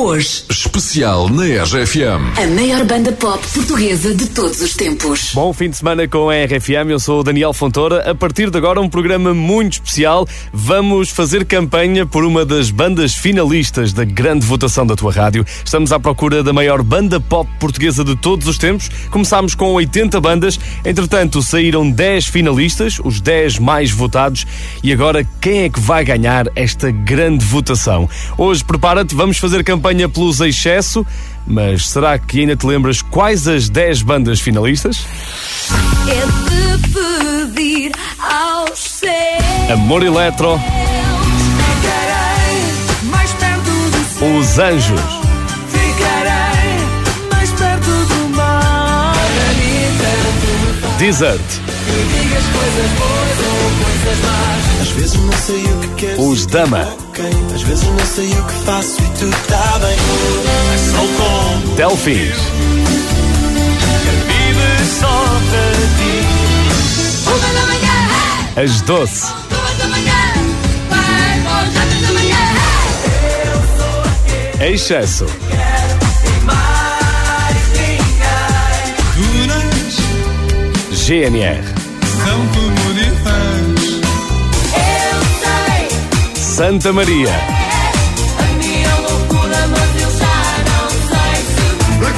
Hoje, Especial na RFM. a maior banda pop portuguesa de todos os tempos. Bom fim de semana com a RFM, eu sou o Daniel Fontoura. A partir de agora, um programa muito especial. Vamos fazer campanha por uma das bandas finalistas da grande votação da tua rádio. Estamos à procura da maior banda pop portuguesa de todos os tempos. Começámos com 80 bandas, entretanto, saíram 10 finalistas, os 10 mais votados. E agora, quem é que vai ganhar esta grande votação? Hoje, prepara-te, vamos fazer campanha pelos Excesso. Mas será que ainda te lembras quais as 10 bandas finalistas? É de pedir aos céus. Amor Eletro, Ficarei mais perto do céu. Os Anjos, Ficarei mais perto do mar. Desert, Digas coisas boas ou coisas más. Às vezes não sei o que quero. Os Dama, Ok, às vezes não sei o que faço e tudo está bem. É só como Delfins, vive só para ti. Uma da manhã, As Doce, duas da manhã. Vai, bom, já da manhã. Excesso, GNR,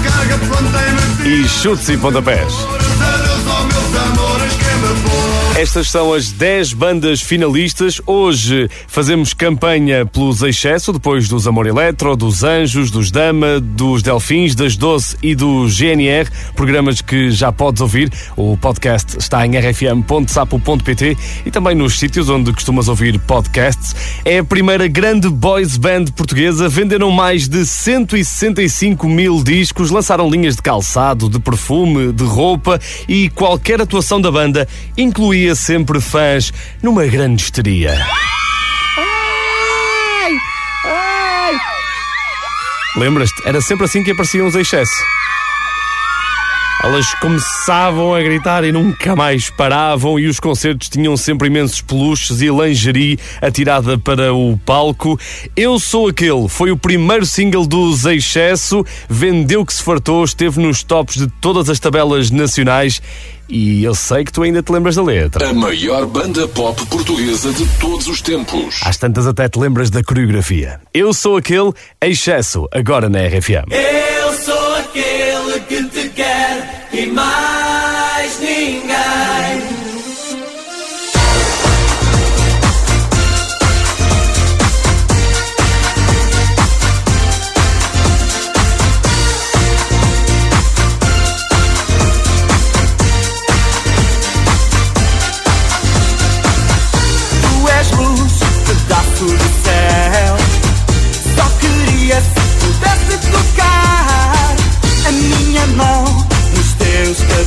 carga plantei-me e Chutes e Pontapés. Estas são as 10 bandas finalistas. Hoje fazemos campanha pelos Excesso, depois dos Amor Eletro, dos Anjos, dos Dama, dos Delfins, das Doce e do GNR, programas que já podes ouvir. O podcast está em rfm.sapo.pt e também nos sítios onde costumas ouvir podcasts. É a primeira grande boys band portuguesa. Venderam mais de 165 mil discos, lançaram linhas de calçado, de perfume, de roupa e qualquer atuação da banda incluía sempre fãs numa grande histeria. Lembras-te? Era sempre assim que apareciam os excessos. Elas começavam a gritar e nunca mais paravam, e os concertos tinham sempre imensos peluches e lingerie atirada para o palco. Eu Sou Aquele foi o primeiro single dos Excesso, vendeu que se fartou, esteve nos tops de todas as tabelas nacionais. E eu sei que tu ainda te lembras da letra. A maior banda pop portuguesa de todos os tempos. Às tantas até te lembras da coreografia. Eu Sou Aquele, Excesso, agora na RFM. Eu sou quer e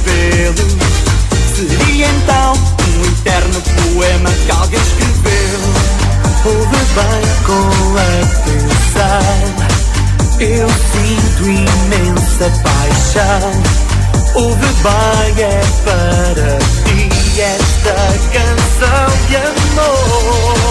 teus cabelos. Seria então um eterno poema que alguém escreveu. Ouve bem com atenção. Eu sinto imensa paixão. Ouve bem, é para ti esta canção de amor.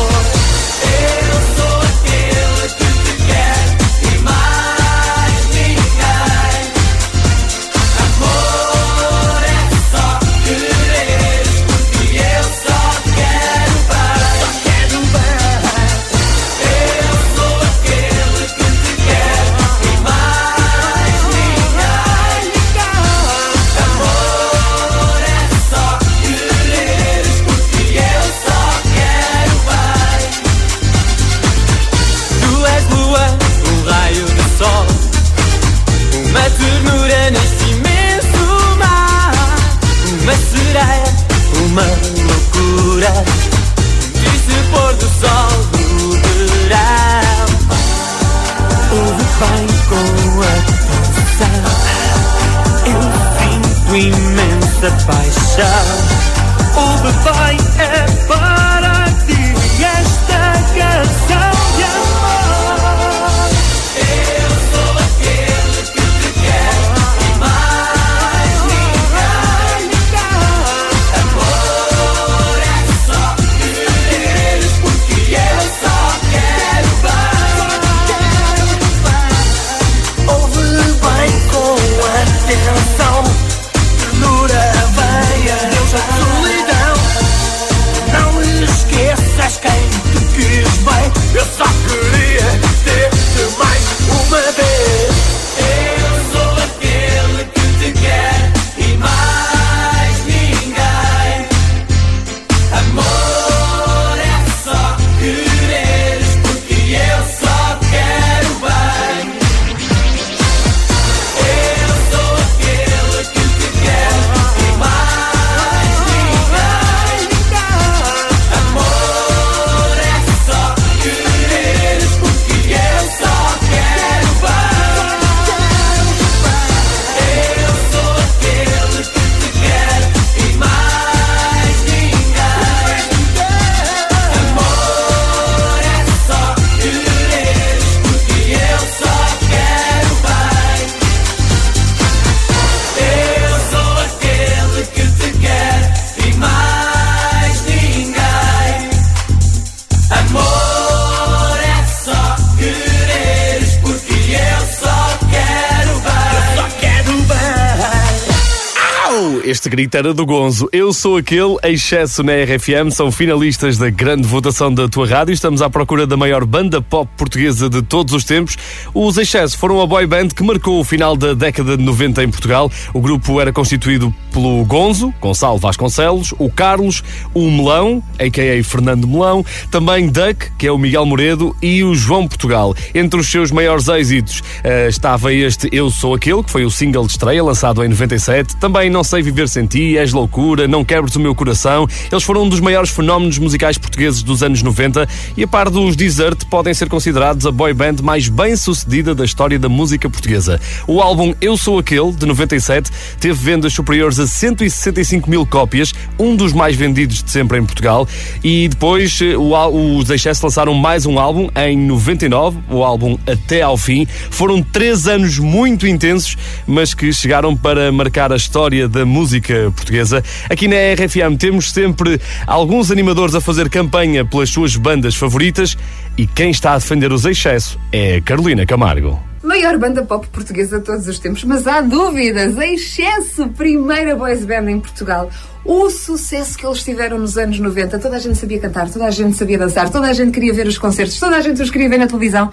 Grito era do Gonzo. Eu sou aquele, excesso na RFM, são finalistas da grande votação da tua rádio. Estamos à procura da maior banda pop portuguesa de todos os tempos. Os Excesso foram a boy band que marcou o final da década de 90 em Portugal. O grupo era constituído pelo Gonzo, Gonçalo Vasconcelos, o Carlos, o Melão, a.k.a. Fernando Melão, também Duck, que é o Miguel Moredo, e o João Portugal. Entre os seus maiores êxitos eh, estava este Eu Sou Aquele, que foi o single de estreia, lançado em 97. Também Não Sei Viver Sem Ti, És Loucura, Não Quebres o Meu Coração. Eles foram um dos maiores fenómenos musicais portugueses dos anos 90 e, a par dos Desert, podem ser considerados a boy band mais bem sucedida da história da música portuguesa. O álbum Eu Sou Aquele, de 97, teve vendas superiores a 165 mil cópias, um dos mais vendidos de sempre em Portugal. E depois eh, os Excesso lançaram mais um álbum em 99, o álbum Até ao Fim. Foram três anos muito intensos, mas que chegaram para marcar a história da música portuguesa. Aqui na RFM temos sempre alguns animadores a fazer campanha pelas suas bandas favoritas e quem está a defender os Excesso é Carolina Camargo. Maior banda pop portuguesa de todos os tempos, mas há dúvidas. A excesso, primeira boys band em Portugal. O sucesso que eles tiveram nos anos 90. Toda a gente sabia cantar, toda a gente sabia dançar, toda a gente queria ver os concertos, toda a gente os queria ver na televisão.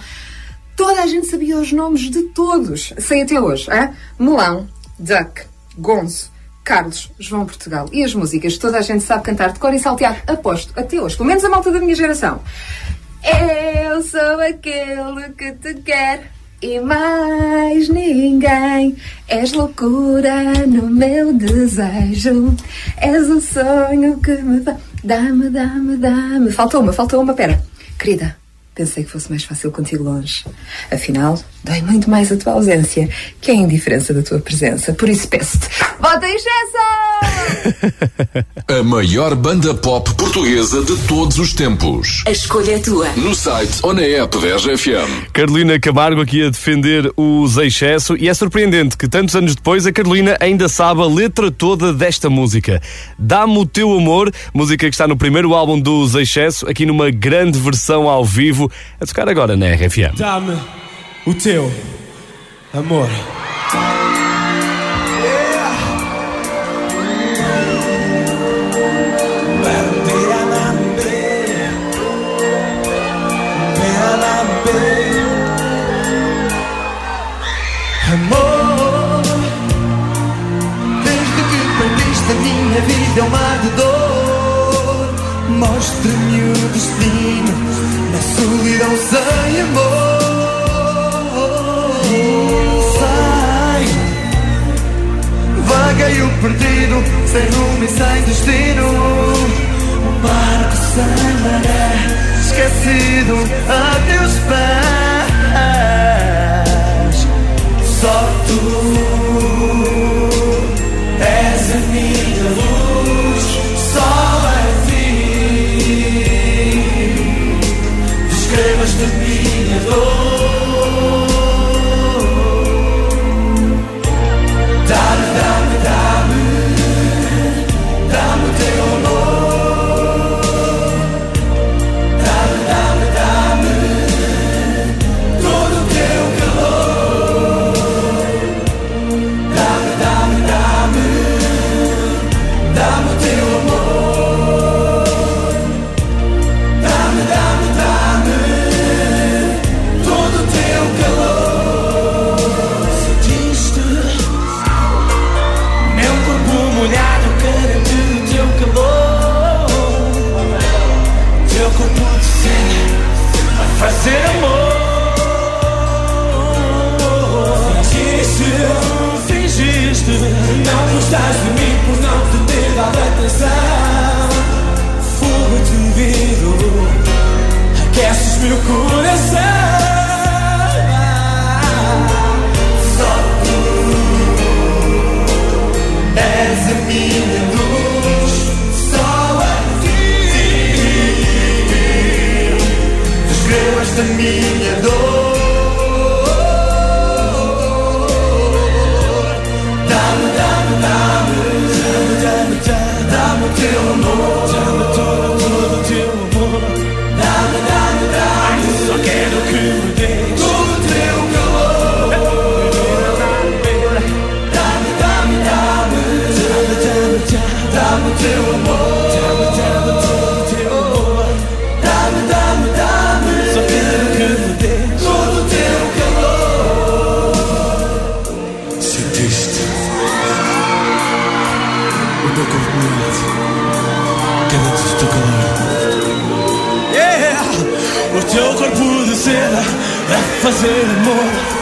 Toda a gente sabia os nomes de todos. Sei até hoje. Hein? Melão, Duck, Gonzo, Carlos, João Portugal. E as músicas, toda a gente sabe cantar de cor e salteado. Aposto, até hoje. Pelo menos a malta da minha geração. Eu sou aquele que te quer e mais ninguém. És loucura no meu desejo. És um sonho que me dá. Dá-me, dá-me, dá-me. Faltou uma, faltou uma, pera. Querida, pensei que fosse mais fácil contigo longe. Afinal, dói muito mais a tua ausência que a indiferença da tua presença. Por isso peço-te, bota em excesso! A maior banda pop portuguesa de todos os tempos. A escolha é tua. No site ou na app da RFM. Carolina Camargo aqui a defender os Excesso e é surpreendente que tantos anos depois a Carolina ainda sabe a letra toda desta música. Dá-me o teu amor, música que está no primeiro álbum dos Excesso, aqui numa grande versão ao vivo, a tocar agora na RFM. Dá-me o teu amor. Perdido, sem rumo e sem destino. Um barco sem maré, esquecido a teus pés. Gostas de mim por não te ter dado atenção. Fogo atendido, aqueces meu coração. Só tu és a minha luz, só a ti descrevas-te a minha teu amor, fazer amor.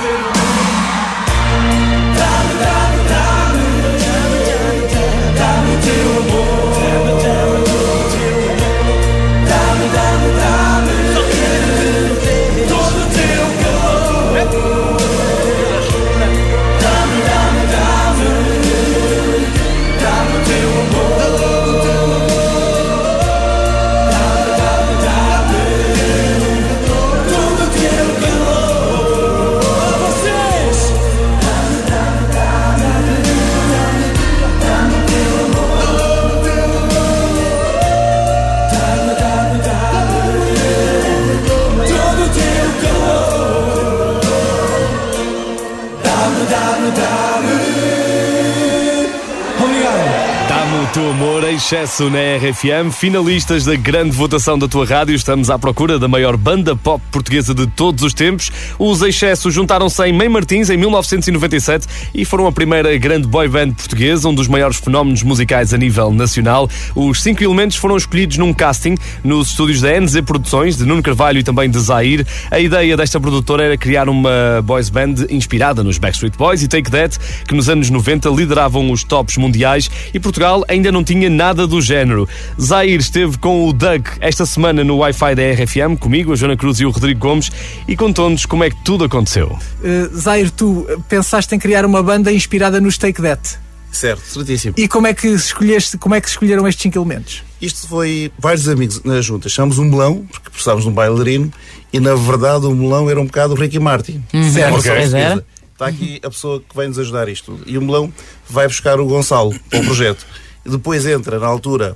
O teu amor em excesso na RFM. Finalistas da grande votação da tua rádio, estamos à procura da maior banda pop portuguesa de todos os tempos. Os Excesso juntaram-se em Mãe Martins em 1997 e foram a primeira grande boy band portuguesa, um dos maiores fenómenos musicais a nível nacional. Os cinco elementos foram escolhidos num casting nos estúdios da NZ Produções, de Nuno Carvalho e também de Zaire. A ideia desta produtora era criar uma boys band inspirada nos Backstreet Boys e Take That, que nos anos 90 lideravam os tops mundiais e Portugal ainda não tinha nada do género. Zaire esteve com o Doug esta semana no Wi-Fi da RFM, comigo, a Joana Cruz e o Rodrigo Gomes, e contou-nos como é que tudo aconteceu. Uh, Zaire, tu uh, pensaste em criar uma banda inspirada nos Take That. Certo, certíssimo. E como é que escolheste, como é que escolheram estes cinco elementos? Isto foi vários amigos na junta. Chamamos um melão, porque precisávamos de um bailarino, e na verdade o melão era um bocado o Ricky Martin. Certo. Só Pois certeza. era. Está aqui a pessoa que vai nos ajudar isto. E o melão vai buscar o Gonçalo para o projeto. Depois entra, na altura,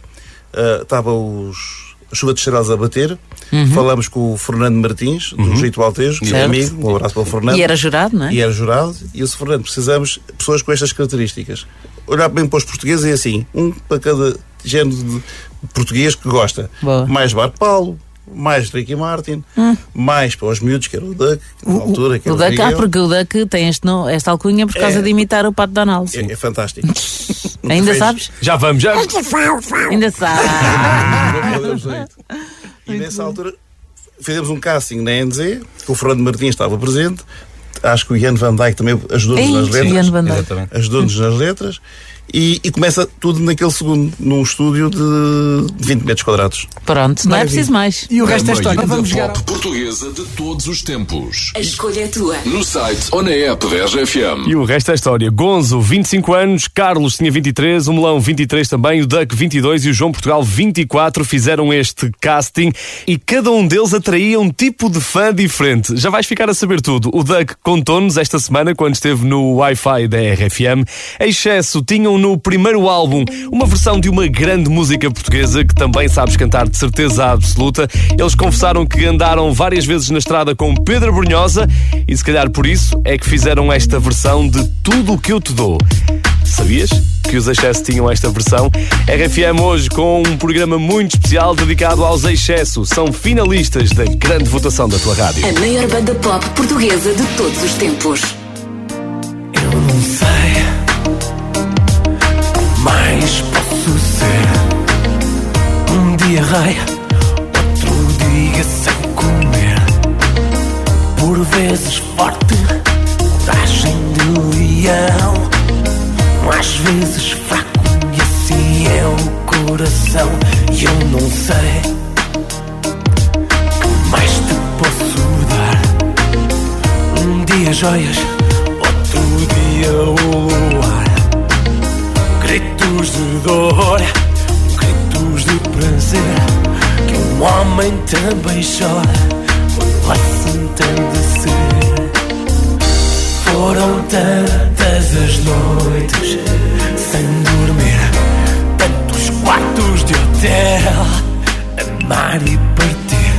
estava os. A chuva de cheirosa a bater. Falamos com o Fernando Martins, do Jeito Altejo, meu Certo. amigo. Um abraço para o Fernando. E era jurado, não é? E era jurado. E o Fernando, precisamos de pessoas com estas características. Olhar bem para os portugueses e assim, um para cada género de português que gosta. Boa. Mais Bar Paulo, mais Ricky Martin, mais para os miúdos, que era o Duck, na altura, que O era o Duck, ah, porque o Duck tem este, esta alcunha por causa É. de imitar o Pato Donald. É, é fantástico. Ainda sabes? Já vamos, já. Ainda sabes. E nessa altura fizemos um casting na NZ, que o Fernando Martins estava presente. Acho que o Ian Van Dyke também ajudou-nos nas letras. Ian Van Dyke. Exatamente. Ajudou-nos nas letras. E, e começa tudo naquele segundo, num estúdio de 20 metros quadrados. Pronto, não é preciso mais. E o resto é A história. Vamos jogar. pop portuguesa de todos os tempos. A escolha é tua. No site ou na app da RFM. E o resto é história. Gonzo, 25 anos, Carlos tinha 23, o Melão 23 também, o Duck 22 e o João Portugal 24 fizeram este casting e cada um deles atraía um tipo de fã diferente. Já vais ficar a saber tudo. O Duck contou-nos esta semana, quando esteve no Wi-Fi da RFM, a excesso tinham no primeiro álbum uma versão de uma grande música portuguesa que também sabes cantar de certeza absoluta. Eles confessaram que andaram várias vezes na estrada com Pedro Brunhosa e se calhar por isso é que fizeram esta versão de Tudo o que eu te dou. Sabias que os Excesso tinham esta versão? RFM hoje com um programa muito especial dedicado aos Excesso. São finalistas da grande votação da tua rádio. A maior banda pop portuguesa de todos os tempos. Eu não sei, outro dia sem comer. Por vezes forte, coragem de leão, às vezes fraco e assim é o coração. E eu não sei que mais te posso dar. Um dia joias, outro dia o luar. Gritos de dor, prazer. Que um homem também chora quando assim tem de ser. Foram tantas as noites sem dormir, tantos quartos de hotel, amar e partir.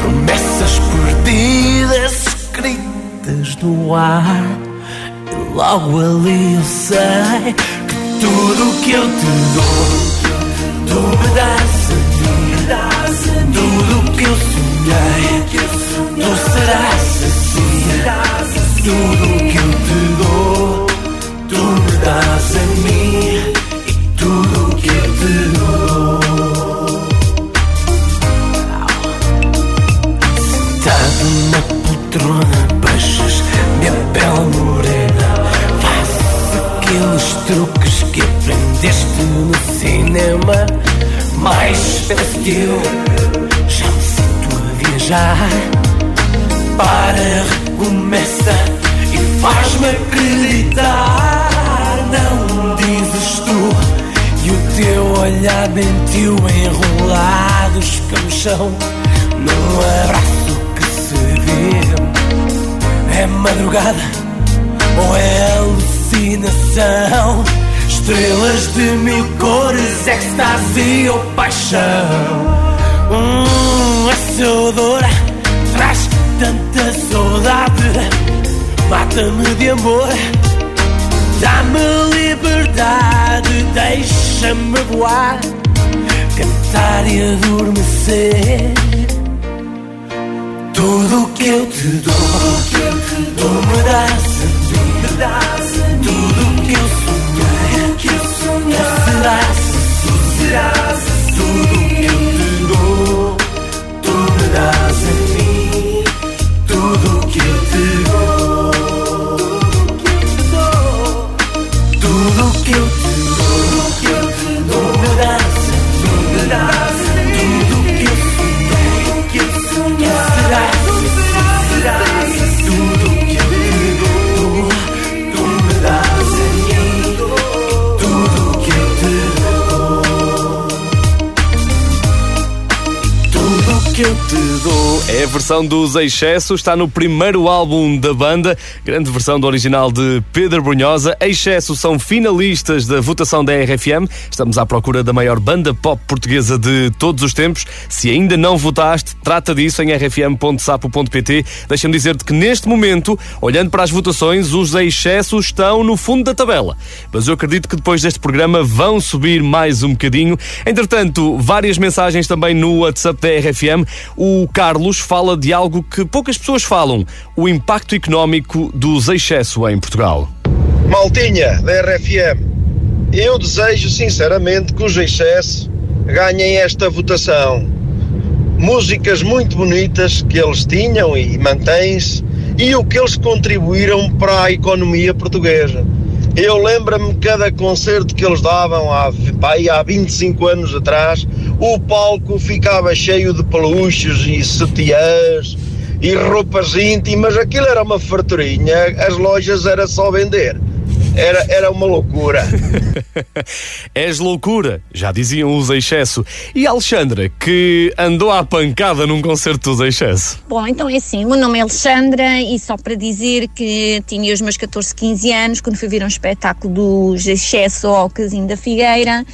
Promessas perdidas escritas no ar. E logo ali eu sei que tudo que eu te dou, tu me dás a mim. Tudo que eu sonhei, tu serás assim. Tudo que eu te dou, tu me dás a mim. E tudo que eu te dou. Sentado na poltrona, beijas minha pele morena. Faz aqueles truques que aprendeste no cinema. Mais espécie que eu, já me sinto a viajar. Para, recomeça e faz-me acreditar. Não dizes tu e o teu olhar mentiu enrolados pelo chão. Num abraço que se vê é madrugada ou é alucinação? Estrelas de mil cores, ecstasy ou paixão? Hum, essa odor traz tanta saudade, mata-me de amor. Dá-me liberdade, deixa-me voar, cantar e adormecer. Tudo o que eu te dou, tu me dás dos Excesso, está no primeiro álbum da banda, grande versão do original de Pedro Brunhosa. Excesso são finalistas da votação da RFM. Estamos à procura da maior banda pop portuguesa de todos os tempos. Se ainda não votaste, trata disso em rfm.sapo.pt. Deixa-me dizer-te que neste momento, olhando para as votações, os Excesso estão no fundo da tabela. Mas eu acredito que depois deste programa vão subir mais um bocadinho. Entretanto, várias mensagens também no WhatsApp da RFM. O Carlos fala de algo que poucas pessoas falam: o impacto económico dos excesso em Portugal. Maltinha da RFM, eu desejo sinceramente que os excesso ganhem esta votação. Músicas muito bonitas que eles tinham e mantêm-se e o que eles contribuíram para a economia portuguesa. Eu lembro-me cada concerto que eles davam há, aí há 25 anos atrás, o palco ficava cheio de peluches e sutiãs e roupas íntimas, aquilo era uma farturinha, as lojas era só vender. Era, era uma loucura. És loucura, já diziam os excesso. E a Alexandra, que andou à pancada num concerto dos excesso. Bom, então é assim, o meu nome é Alexandra e só para dizer que tinha os meus 14, 15 anos quando fui ver um espetáculo dos Excesso ao Casinho da Figueira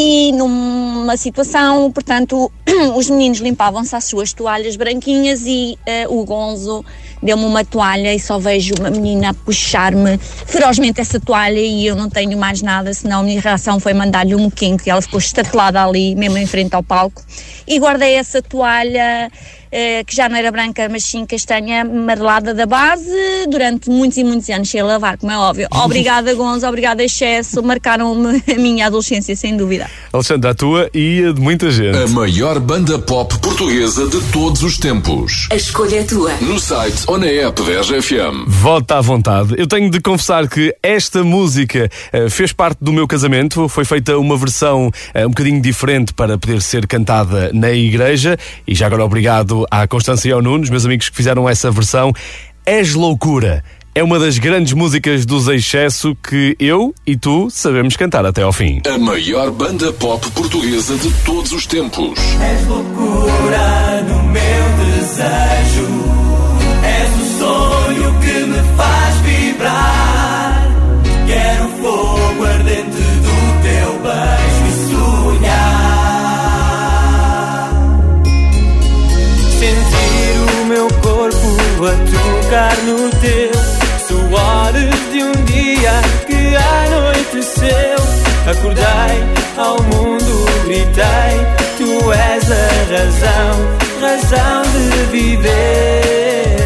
e numa situação, portanto, os meninos limpavam-se as suas toalhas branquinhas e eh, o Gonzo deu-me uma toalha e só vejo uma menina puxar-me ferozmente essa toalha e eu não tenho mais nada, senão a minha reação foi mandar-lhe um quinco e ela ficou estatelada ali, mesmo em frente ao palco. E guardei essa toalha, eh, que já não era branca, mas sim castanha, amarelada da base, durante muitos e muitos anos, sem lavar, como é óbvio. Obrigada, Gonzo, obrigada, excesso, marcaram-me a minha adolescência, sem dúvida. Alexandra, a tua e a de muita gente. A maior banda pop portuguesa de todos os tempos. A escolha é tua. No site ou na app da RFM. Vota à vontade. Eu tenho de confessar que esta música eh, fez parte do meu casamento. Foi feita uma versão eh, um bocadinho diferente para poder ser cantada na igreja. E já agora obrigado à Constância e ao Nunes, meus amigos que fizeram essa versão. És loucura. É uma das grandes músicas dos Excesso que eu e tu sabemos cantar até ao fim. A maior banda pop portuguesa de todos os tempos. És loucura no meu desejo. A tocar no teu. Suores de um dia que anoiteceu. Acordei ao mundo, gritei. Tu és a razão, razão de viver.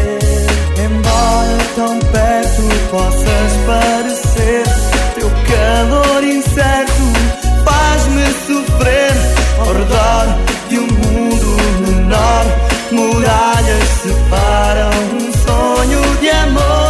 Embora tão perto possas parecer, teu calor incerto faz-me sofrer. Ao redor de um mundo menor, muralhas amor.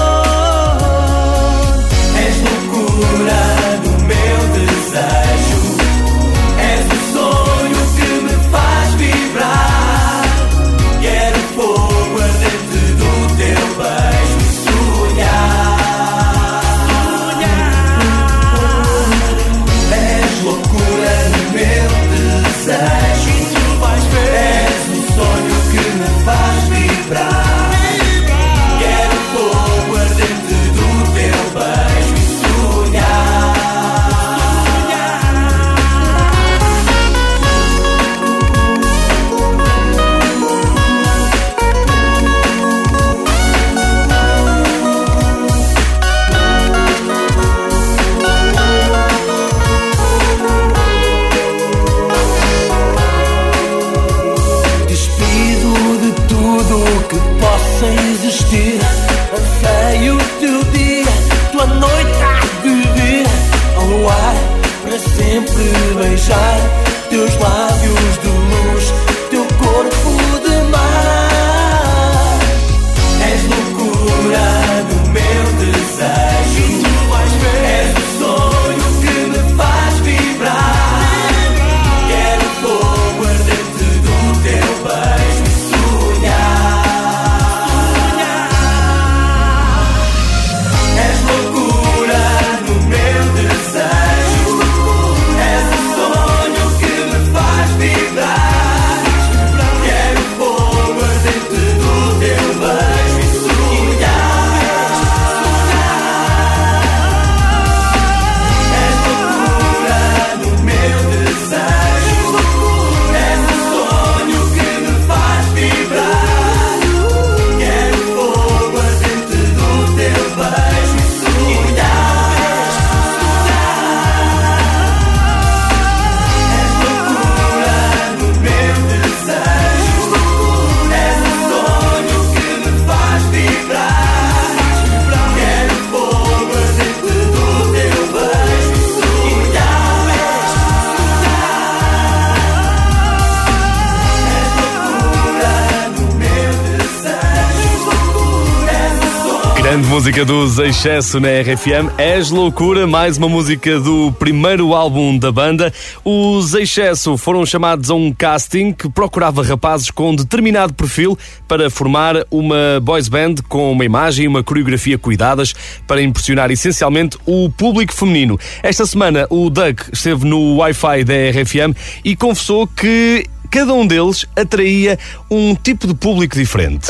Música dos Excesso na RFM. És Loucura, mais uma música do primeiro álbum da banda. Os Excesso foram chamados a um casting que procurava rapazes com determinado perfil para formar uma boys band com uma imagem e uma coreografia cuidadas para impressionar essencialmente o público feminino. Esta semana o Doug esteve no Wi-Fi da RFM e confessou que cada um deles atraía um tipo de público diferente.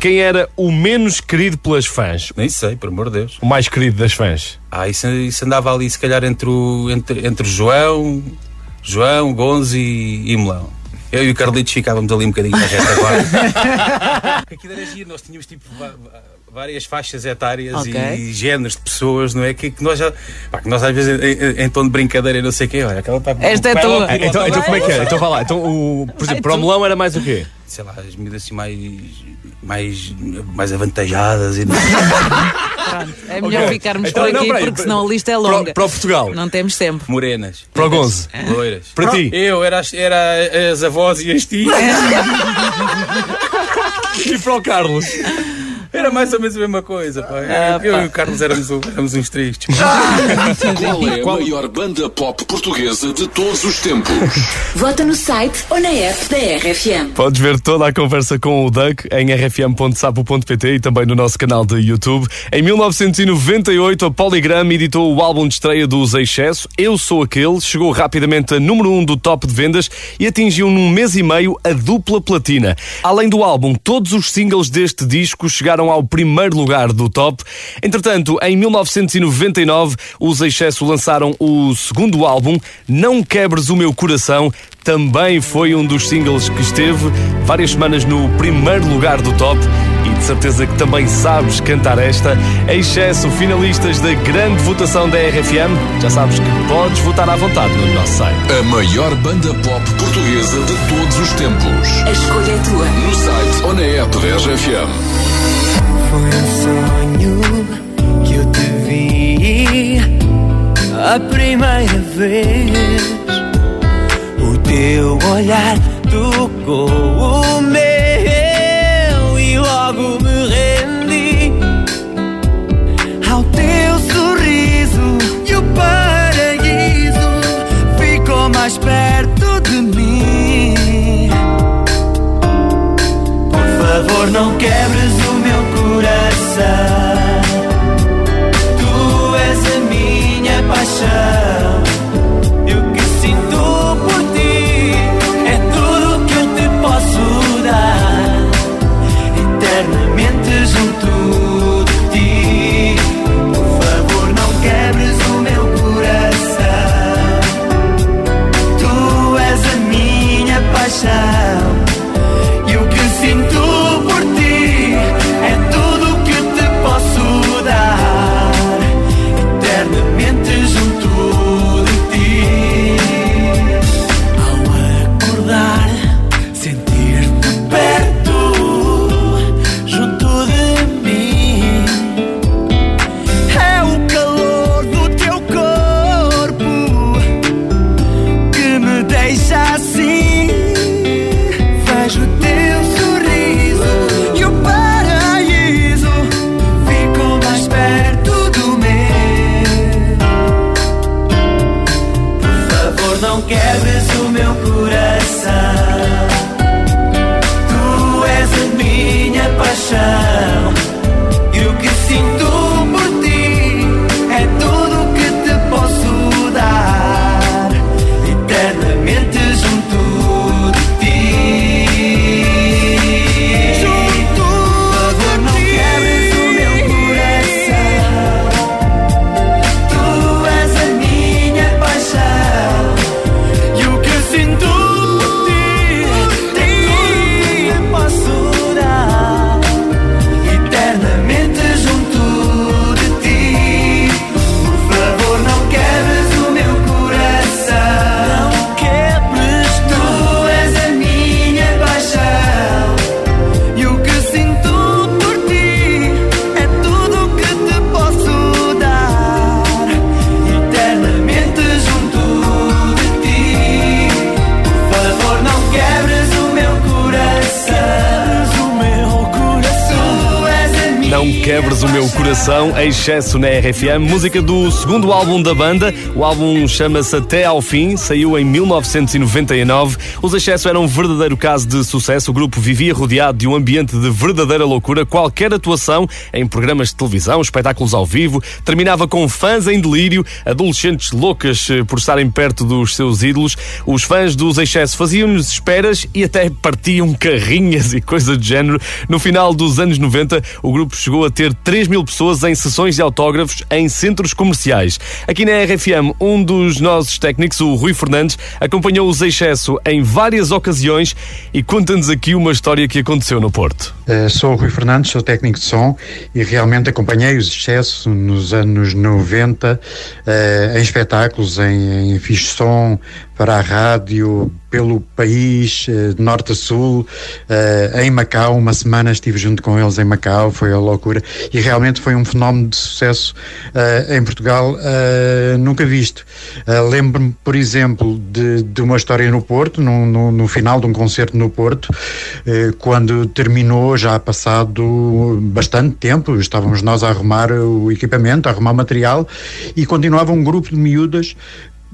Quem era o menos querido pelas fãs? Nem sei, por amor de Deus. O mais querido das fãs? Ah, isso, isso andava ali, se calhar, entre o, entre, entre João, João, Gonzo e, e Melão. Eu e o Carlitos ficávamos ali um bocadinho na retaguarda. Porque aquilo era giro, nós tínhamos tipo várias faixas etárias Ok. e géneros de pessoas, não é? Que, que nós já. pá, que nós às vezes, em, em- em tom de brincadeira e não sei o quê, olha, aquela tá, Esta é tua. logo, Ah, então, então como é que era? Então vá lá. Então, o, por exemplo, para o melão era mais o quê? Sei lá, as medidas assim mais. mais, mais avantajadas e é melhor Ok. ficarmos Então, por não, aqui peraí, porque senão a lista é longa. para o Portugal. Não temos tempo. morenas. Para o Gonzo. Loiras. Para ti. Eu era, as- era as avós e as tias. E para o Carlos? Era mais ou menos a mesma coisa. Pá. Ah, eu pá. e o Carlos éramos, éramos uns tristes. Qual é a maior banda pop portuguesa de todos os tempos? Vota no site ou na app da RFM. Podes ver toda a conversa com o Doug em rfm.sapo.pt e também no nosso canal de YouTube. Em 1998, a Polygram editou o álbum de estreia dos Excesso, Eu Sou Aquele, chegou rapidamente a número 1 um do top de vendas e atingiu num mês e meio a dupla platina. Além do álbum, todos os singles deste disco chegaram ao primeiro lugar do top. Entretanto, em 1999, os Excesso lançaram o segundo álbum, Não Quebres o Meu Coração, também foi um dos singles que esteve várias semanas no primeiro lugar do top e de certeza que também sabes cantar esta. Excesso, finalistas da grande votação da RFM, já sabes que podes votar à vontade no nosso site. A maior banda pop portuguesa de todos os tempos. A escolha é tua. No site ou na app da RFM. Foi um sonho que eu te vi a primeira vez. O teu olhar tocou o meu Excesso na RFM, música do segundo álbum da banda. O álbum chama-se Até ao Fim, saiu em 1999. Os Excesso eram um verdadeiro caso de sucesso. O grupo vivia rodeado de um ambiente de verdadeira loucura. Qualquer atuação em programas de televisão, espetáculos ao vivo, terminava com fãs em delírio, adolescentes loucas eh, por estarem perto dos seus ídolos. Os fãs dos Excesso faziam-lhes esperas e até partiam carrinhas e coisa do género. No final dos anos 90, o grupo chegou a ter 3 mil pessoas em sessões de autógrafos em centros comerciais. Aqui na RFM, um dos nossos técnicos, o Rui Fernandes, acompanhou os Excesso em várias ocasiões e conta-nos aqui uma história que aconteceu no Porto. Uh, sou o Rui Fernandes, sou técnico de som e realmente acompanhei os excessos nos anos 90 uh, em espetáculos, em, em fixe som para a rádio, pelo país, uh, de norte a sul, em Macau. Uma semana estive junto com eles em Macau, foi a loucura e realmente foi um fenómeno de sucesso em Portugal nunca visto. Lembro-me, por exemplo, de, de, uma história no Porto, no, no, no, final de um concerto no Porto, quando terminou já passado bastante tempo, estávamos nós a arrumar o equipamento, a arrumar o material e continuava um grupo de miúdas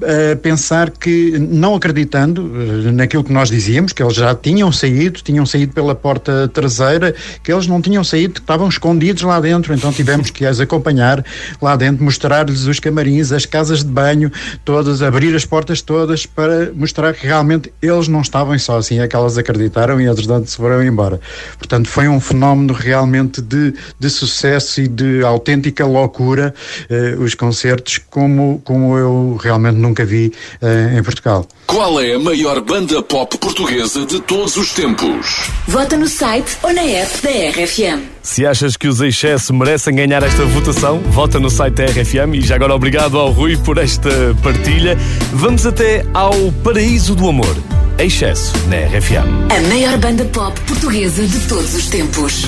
a pensar que, não acreditando eh, naquilo que nós dizíamos, que eles já tinham saído, tinham saído pela porta traseira, que eles não tinham saído, que estavam escondidos lá dentro, então tivemos que as acompanhar lá dentro, mostrar-lhes os camarins, as casas de banho, todas, abrir as portas todas para mostrar que realmente eles não estavam só assim, é que elas acreditaram e entretanto se foram embora. Portanto, foi um fenómeno realmente de, de sucesso e de autêntica loucura, eh, os concertos, como, como eu realmente nunca vi uh, em Portugal. Qual é a maior banda pop portuguesa de todos os tempos? Vota no site ou na app da RFM. Se achas que os Excesso merecem ganhar esta votação, vota no site da RFM e já agora obrigado ao Rui por esta partilha. Vamos até ao Paraíso do Amor. Excesso na RFM. A maior banda pop portuguesa de todos os tempos.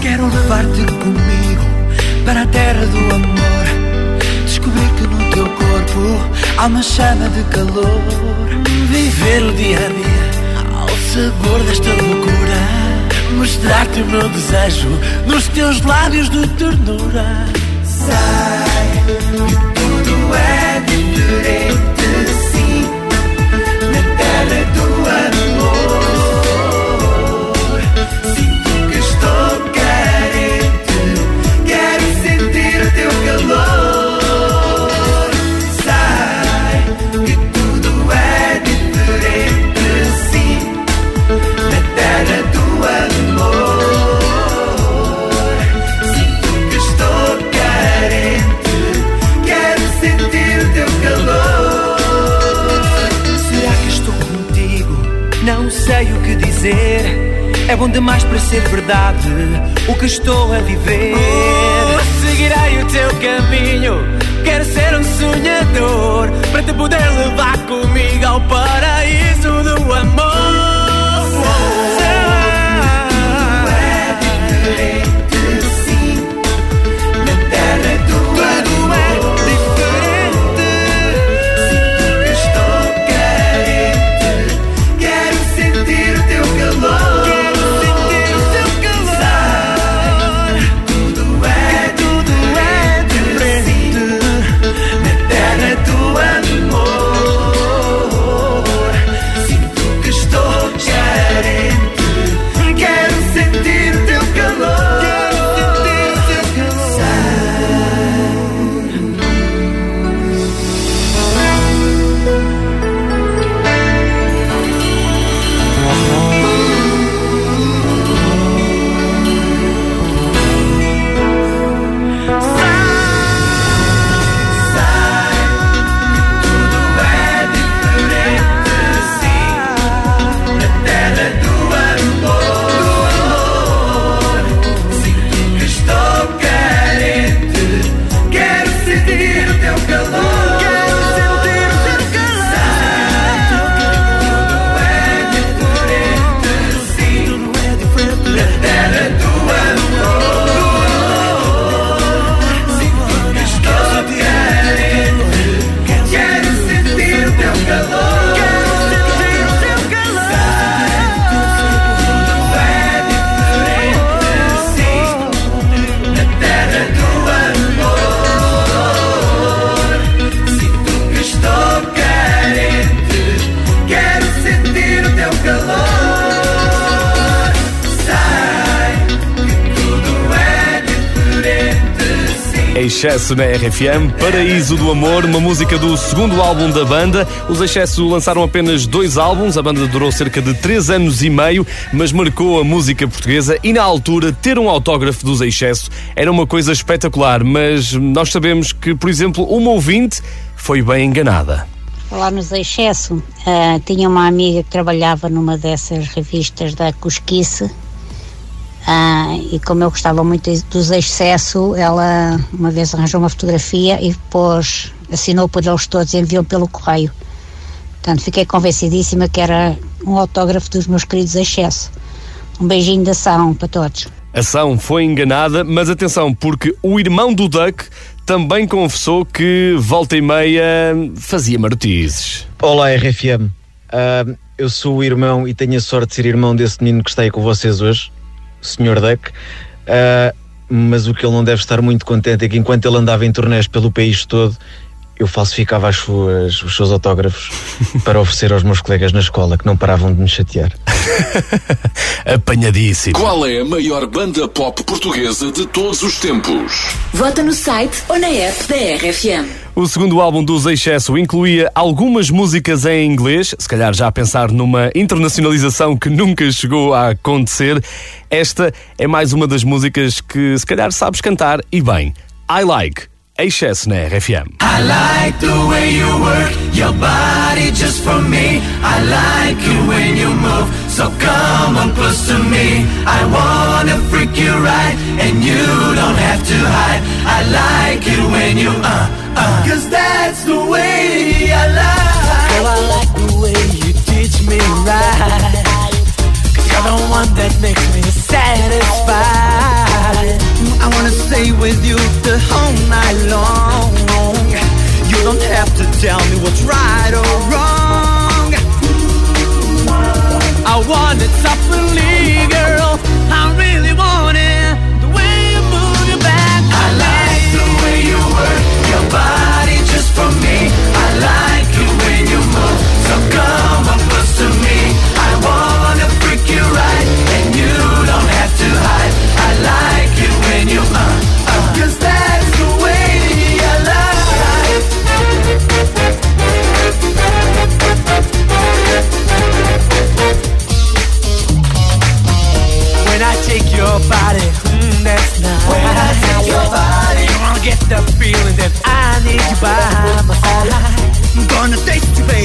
Quero levar-te comigo para a terra do amor. Teu corpo há uma chama de calor. Viver o dia a dia ao sabor desta loucura. Mostrar-te o meu desejo nos teus lábios de ternura. Que tudo é diferente, o que estou a viver. milk alone. Excesso na RFM, Paraíso do Amor, uma música do segundo álbum da banda. Os Excesso lançaram apenas dois álbuns, a banda durou cerca de três anos e meio, mas marcou a música portuguesa e na altura ter um autógrafo dos Excesso era uma coisa espetacular, mas nós sabemos que, por exemplo, uma ouvinte foi bem enganada. Falar nos excesso, ah, tinha uma amiga que trabalhava numa dessas revistas da Cosquice ah, e como eu gostava muito dos excesso, ela uma vez arranjou uma fotografia e depois assinou por eles todos e enviou pelo correio. Portanto, fiquei convencidíssima que era um autógrafo dos meus queridos excesso. Um beijinho da ação para todos. A ação foi enganada, mas atenção, porque o irmão do Duck também confessou que volta e meia fazia marotizes. Olá, RFM. Ah, eu sou o irmão e tenho a sorte de ser irmão desse menino que está aí com vocês hoje, Sr. Duck. Ah, mas o que ele não deve estar muito contente é que enquanto ele andava em turnés pelo país todo, eu falsificava as suas, os seus autógrafos para oferecer aos meus colegas na escola que não paravam de me chatear. Apanhadíssimo. Qual é a maior banda pop portuguesa de todos os tempos? Vota no site ou na app da RFM. O segundo álbum dos Excesso incluía algumas músicas em inglês, se calhar já a pensar numa internacionalização que nunca chegou a acontecer. Esta é mais uma das músicas que se calhar sabes cantar e bem. I Like, Excesso na RFM. I like the way you work your body just for me. I like you when you move, so come on close to me. I wanna freak you right, and you don't have to hide. I like it when you uh uh, cause that's the way I like. Girl, I like the way you teach me right. Cause you're the one that makes me satisfied. I wanna stay with you the whole night long. You don't have to tell me what's right or wrong. I want it softly, your body, mm, that's nice. When I take your body, you wanna get the feeling that I need you by my side. I'm gonna taste you, baby,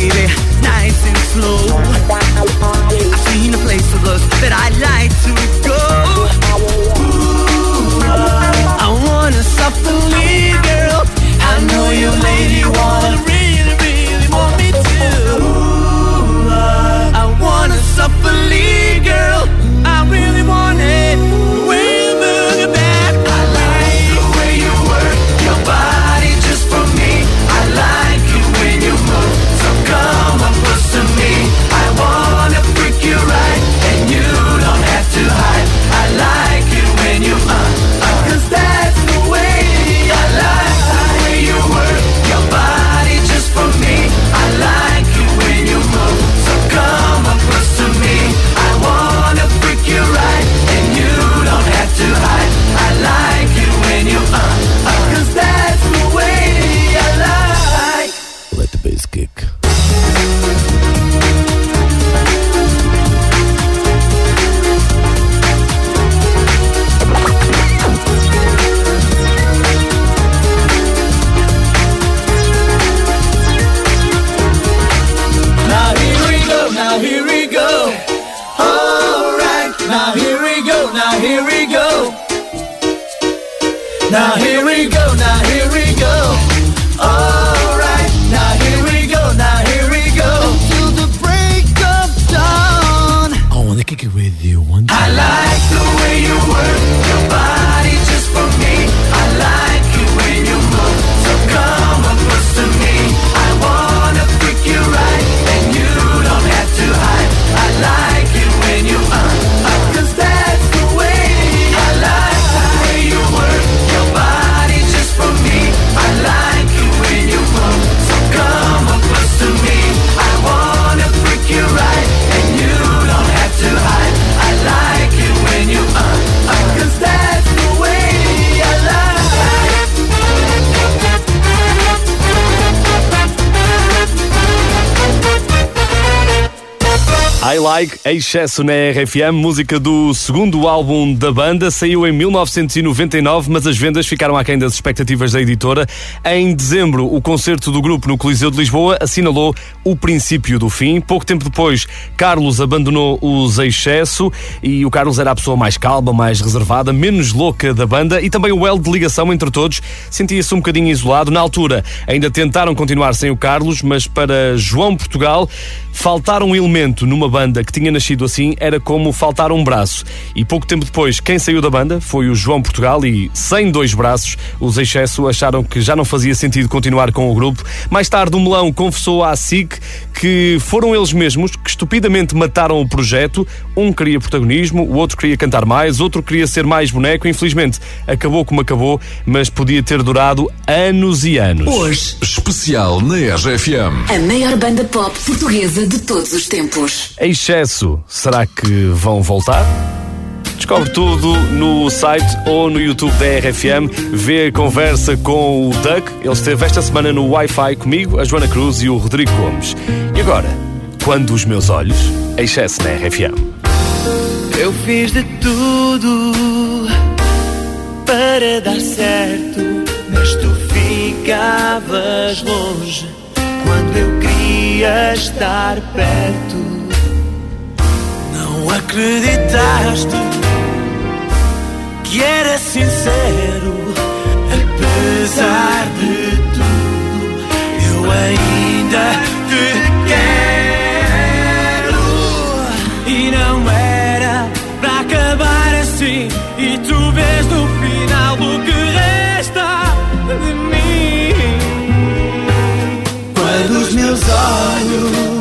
Like Excesso na RFM, música do segundo álbum da banda, saiu em 1999, mas as vendas ficaram aquém das expectativas da editora. Em dezembro, o concerto do grupo no Coliseu de Lisboa assinalou o princípio do fim. Pouco tempo depois, Carlos abandonou os Excesso e o Carlos era a pessoa mais calma, mais reservada, menos louca da banda e também o elo de ligação entre todos sentia-se um bocadinho isolado. Na altura, ainda tentaram continuar sem o Carlos, mas para João Portugal, faltar um elemento numa banda que tinha nascido assim era como faltar um braço. E pouco tempo depois, quem saiu da banda foi o João Portugal e, sem dois braços, os Excesso acharam que já não fazia sentido continuar com o grupo. Mais tarde, o Melão confessou à SIC que foram eles mesmos que estupidamente mataram o projeto. Um queria protagonismo, o outro queria cantar mais, outro queria ser mais boneco. Infelizmente, acabou como acabou, mas podia ter durado anos e anos. Hoje, especial na RFM. A maior banda pop portuguesa de todos os tempos. Excesso, será que vão voltar? Descobre tudo no site ou no YouTube da RFM. Vê a conversa com o Doug. Ele esteve esta semana no Wi-Fi comigo, a Joana Cruz e o Rodrigo Gomes. E agora, quando os meus olhos, excesso na RFM. Eu fiz de tudo para dar certo, mas tu ficavas longe quando eu queria estar perto. Não acreditaste que era sincero, apesar de tudo, eu ainda te quero. E não era para acabar assim. E tu vês no final o que resta de mim. Quando os meus olhos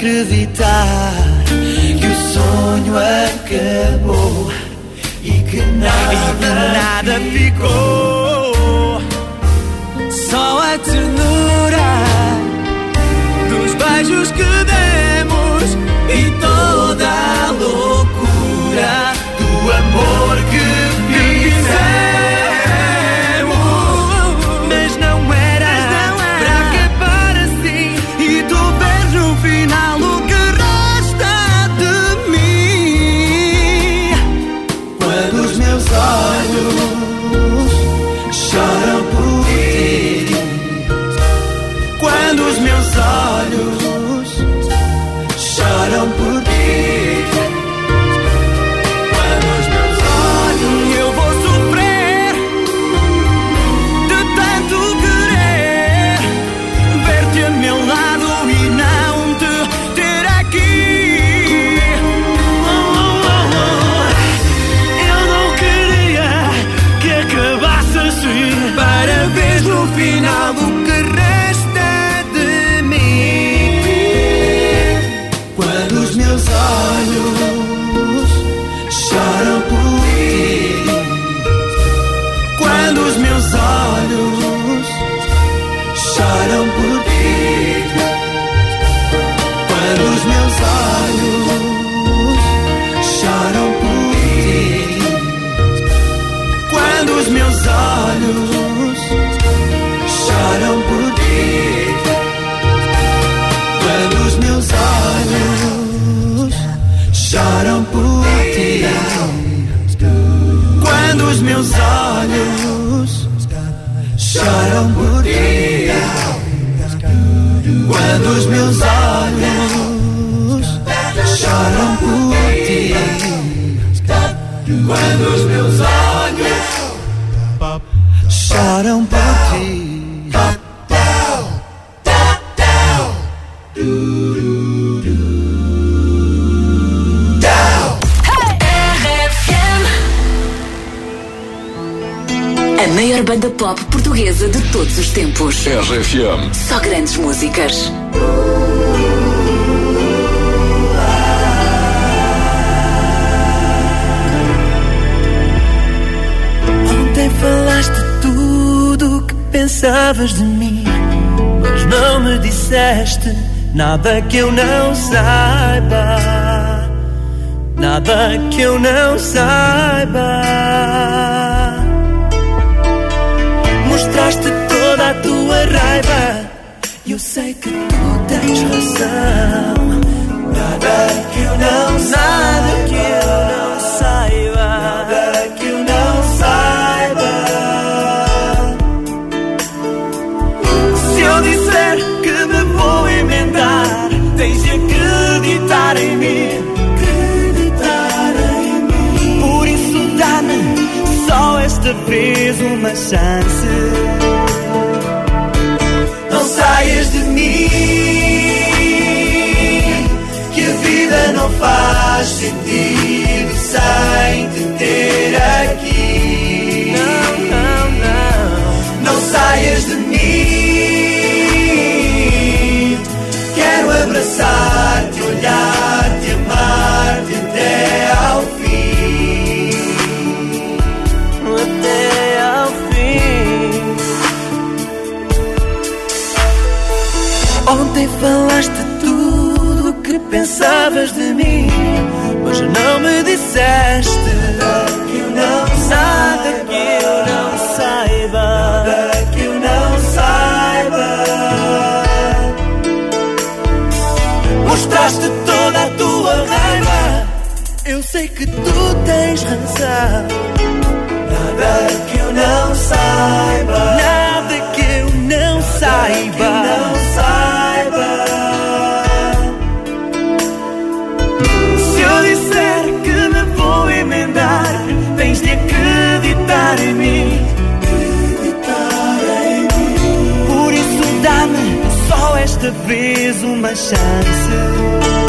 acreditar que o sonho acabou e que nada, nada ficou. Só a ternura dos beijos que demos e toda a loucura do amor que pensavas de mim, mas não me disseste nada que eu não saiba, nada que eu não saiba. Mostraste toda a tua raiva, e eu sei que tu tens razão. Nada que eu não saiba, nada que eu não saiba, só esta vez uma chance. Não saias de mim, que a vida não faz sentido sem te ter aqui. Não, não, não. Não saias de mim. Quero abraçar-te, olhar-te, Ontem falaste tudo o que pensavas de mim, mas não me disseste que eu não saiba, que eu não saiba. Mostraste toda a tua raiva, eu sei que tu tens razão. Vez uma chance.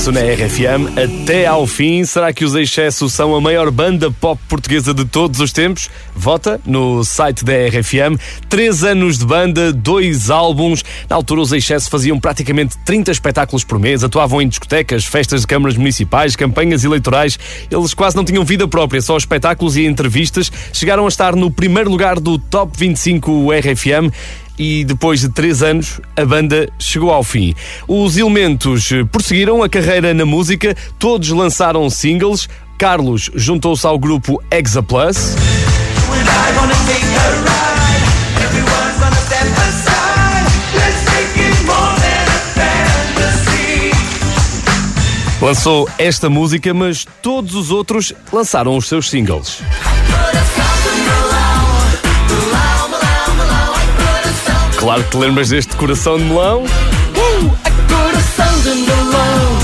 Excesso na RFM até ao fim. Será que os Excesso são a maior banda pop portuguesa de todos os tempos? Vota no site da RFM. Três anos de banda, dois álbuns. Na altura, os Excesso faziam praticamente 30 espetáculos por mês, atuavam em discotecas, festas de câmaras municipais, campanhas eleitorais. Eles quase não tinham vida própria, só espetáculos e entrevistas. Chegaram a estar no primeiro lugar do Top 25 RFM e depois de três anos a banda chegou ao fim. Os elementos prosseguiram a carreira na música, todos lançaram singles. Carlos juntou-se ao grupo Exa Plus. When I wanna take a ride, everyone's gonna step aside. Let's make it more than a fantasy. Lançou esta música, mas todos os outros lançaram os seus singles. Claro que te lembras deste coração de melão? Uh, a coração de melão,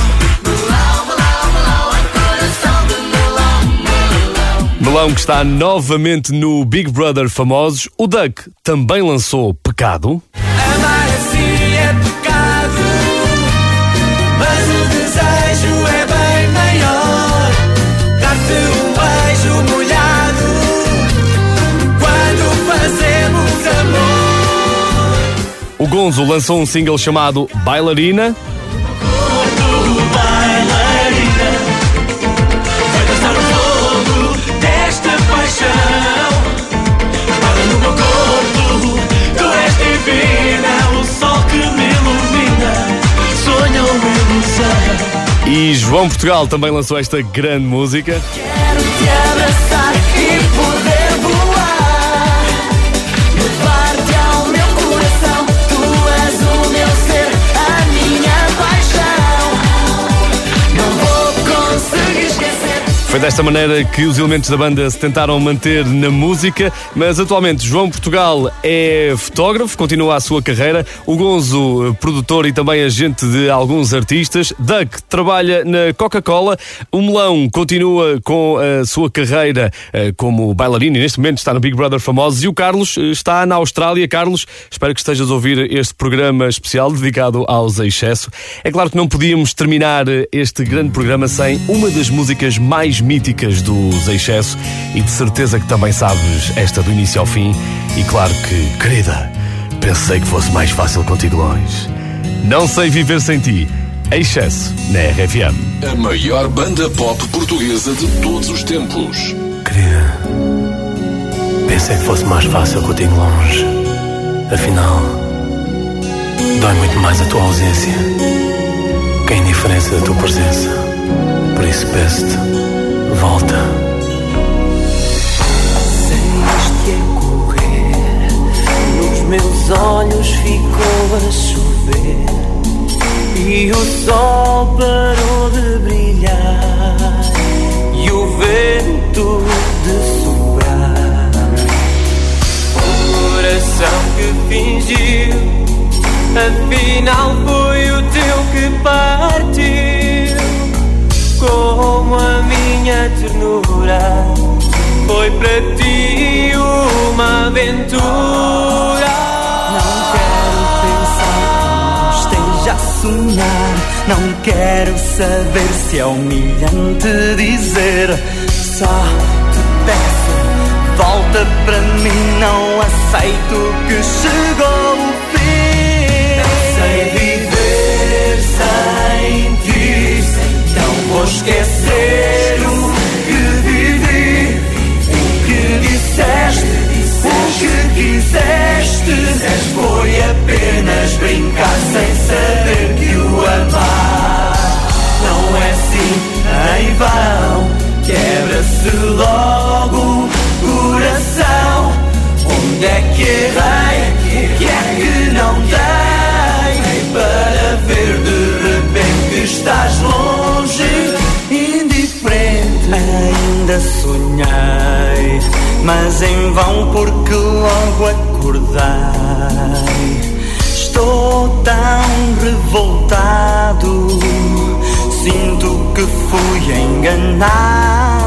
Melão que está novamente no Big Brother Famosos. O Duck também lançou Pecado. Que me ilumina. Sonho uma ilusão. E João Portugal também lançou esta grande música. Quero te abraçar e poder Foi desta maneira que os elementos da banda se tentaram manter na música, mas atualmente João Portugal é fotógrafo, continua a sua carreira, o Gonzo, eh, produtor e também agente de alguns artistas, Duck trabalha na Coca-Cola, o Melão continua com a sua carreira eh, como bailarino e neste momento está no Big Brother Famosos e o Carlos eh, está na Austrália. Carlos, espero que estejas a ouvir este programa especial dedicado aos excesso. É claro que não podíamos terminar este grande programa sem uma das músicas mais míticas dos excesso e de certeza que também sabes esta do início ao fim. E claro que, querida, pensei que fosse mais fácil contigo longe. Não sei viver sem ti. Excesso na RFM. A maior banda pop portuguesa de todos os tempos. Querida, pensei que fosse mais fácil contigo longe. Afinal, dói muito mais a tua ausência que a indiferença da tua presença. Por isso peço-te, volta. Saíste a correr, nos meus olhos ficou a chover e o sol parou de brilhar e o vento de soprar. Coração que fingiu, afinal foi o teu que partiu como a minha ternura foi para ti uma aventura. Não quero pensar que não esteja a sonhar. Não quero saber se é humilhante dizer. Só te peço, volta para mim. Não aceito que chegou o esquecer o que vivi, o que disseste, o que quiseste. Foi apenas brincar sem saber que o amar não é assim em vão. Quebra-se logo o coração. Onde é que errei? O que é que não dei? Para ver de repente que estás longe, Ainda sonhei, mas em vão porque logo acordei. Estou tão revoltado, sinto que fui enganado.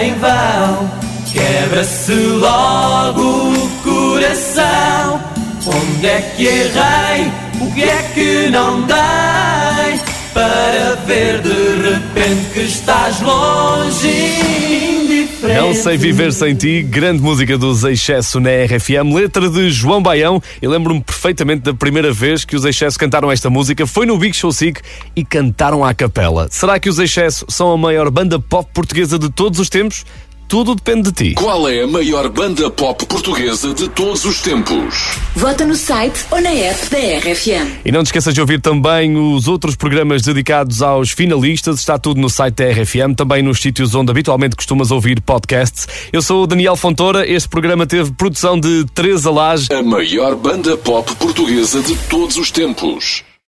Em vão. Quebra-se logo o coração. Onde é que errei? O que é que não dei? Para ver de repente que estás longe. Não sei viver sem ti, grande música dos Excesso na RFM, letra de João Baião. Eu lembro-me perfeitamente da primeira vez que os Excesso cantaram esta música, foi no Big Show Sick e cantaram à capela. Será que os Excesso são a maior banda pop portuguesa de todos os tempos? Tudo depende de ti. Qual é a maior banda pop portuguesa de todos os tempos? Vota no site ou na app da RFM. E não te esqueças de ouvir também os outros programas dedicados aos finalistas. Está tudo no site da RFM, também nos sítios onde habitualmente costumas ouvir podcasts. Eu sou o Daniel Fontoura. Este programa teve produção de Teresa Lage. A maior banda pop portuguesa de todos os tempos.